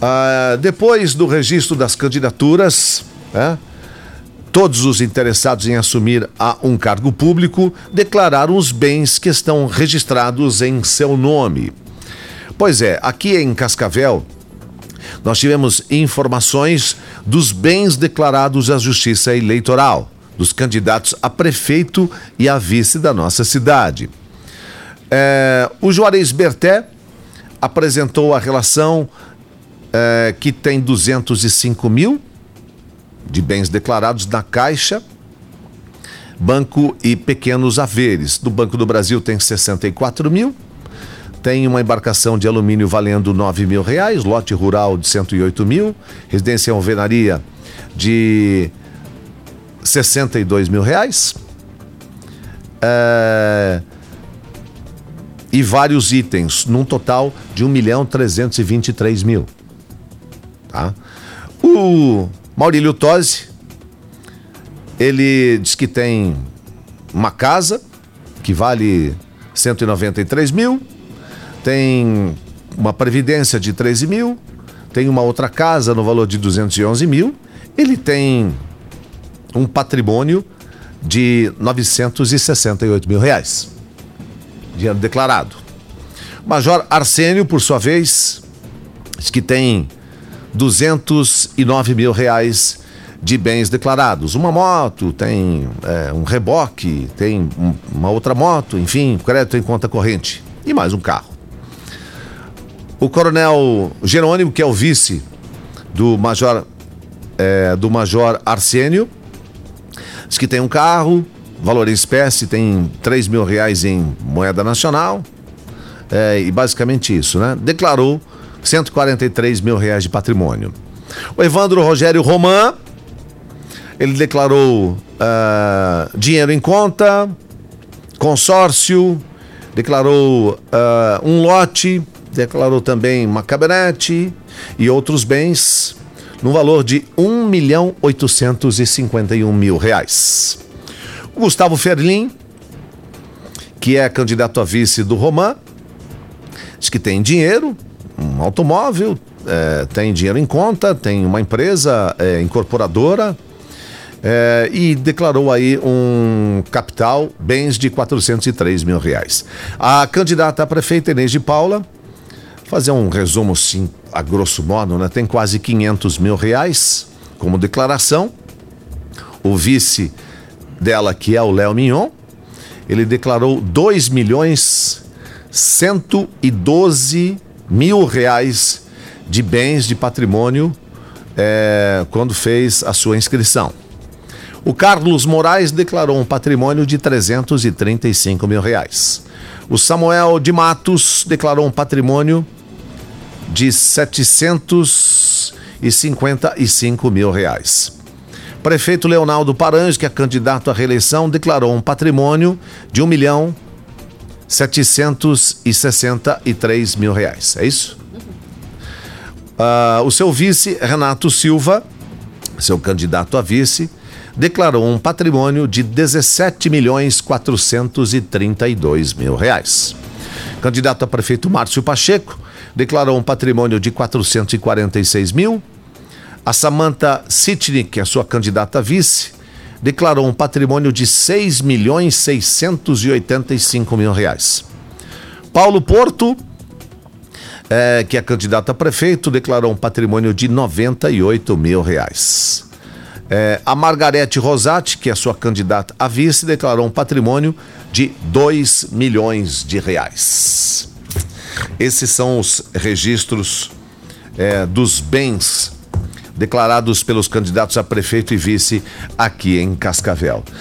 Ah, depois do registro das candidaturas, né, todos os interessados em assumir a um cargo público declararam os bens que estão registrados em seu nome. Pois é, aqui em Cascavel, nós tivemos informações dos bens declarados à Justiça Eleitoral, dos candidatos a prefeito e a vice da nossa cidade. É, o Juarez Berté apresentou a relação é, que tem 205 mil de bens declarados na Caixa, Banco e Pequenos Haveres. Do Banco do Brasil tem 64 mil, tem uma embarcação de alumínio valendo 9 mil reais, lote rural de 108 mil, residência em alvenaria de 62 mil reais. É, e vários itens, num total de 1 milhão 323 mil. Tá? O Maurílio Tosi, ele diz que tem uma casa que vale 193 mil, tem uma previdência de 13 mil, tem uma outra casa no valor de 211 mil, ele tem um patrimônio de 968 mil reais dinheiro declarado. Major Arsênio, por sua vez, diz que tem 209 mil reais de bens declarados. Uma moto, tem é, um reboque, tem um, uma outra moto, enfim, crédito em conta corrente e mais um carro. O coronel Jerônimo, que é o vice do major, é, do major Arsênio, diz que tem um carro, valor em espécie tem 3 mil reais em moeda nacional. É, e basicamente isso, né? Declarou 143 mil reais de patrimônio. O Evandro Rogério Roman, ele declarou uh, dinheiro em conta, consórcio, declarou uh, um lote, declarou também uma caminhonete e outros bens no valor de 1 milhão 851 mil reais. Gustavo Ferlin, que é candidato a vice do Roman, diz que tem dinheiro, um automóvel, é, tem dinheiro em conta, tem uma empresa é, incorporadora é, e declarou aí um capital, bens de 403 mil reais. A candidata a prefeita Inês de Paula, fazer um resumo sim, a grosso modo, né? Tem quase 500 mil reais como declaração. O vice dela, que é o Léo Mignon, ele declarou 2 milhões 112 mil reais de bens de patrimônio é, quando fez a sua inscrição. O Carlos Moraes declarou um patrimônio de 335 mil reais. O Samuel de Matos declarou um patrimônio de 755 mil reais. Prefeito Leonardo Paranhos, que é candidato à reeleição, declarou um patrimônio de um milhão 763 mil reais. É isso? Uh, o seu vice, Renato Silva, seu candidato a vice, declarou um patrimônio de 17 milhões 432 mil reais. Candidato a prefeito Márcio Pacheco declarou um patrimônio de 446 mil a Samantha Sitnik, a sua candidata a vice, declarou um patrimônio de 6 milhões 685 mil reais. Paulo Porto, é, que é candidato a prefeito, declarou um patrimônio de 98 mil reais. É, a Margarete Rosati, que é sua candidata a vice, declarou um patrimônio de 2 milhões de reais. Esses são os registros é, dos bens declarados pelos candidatos a prefeito e vice aqui em Cascavel.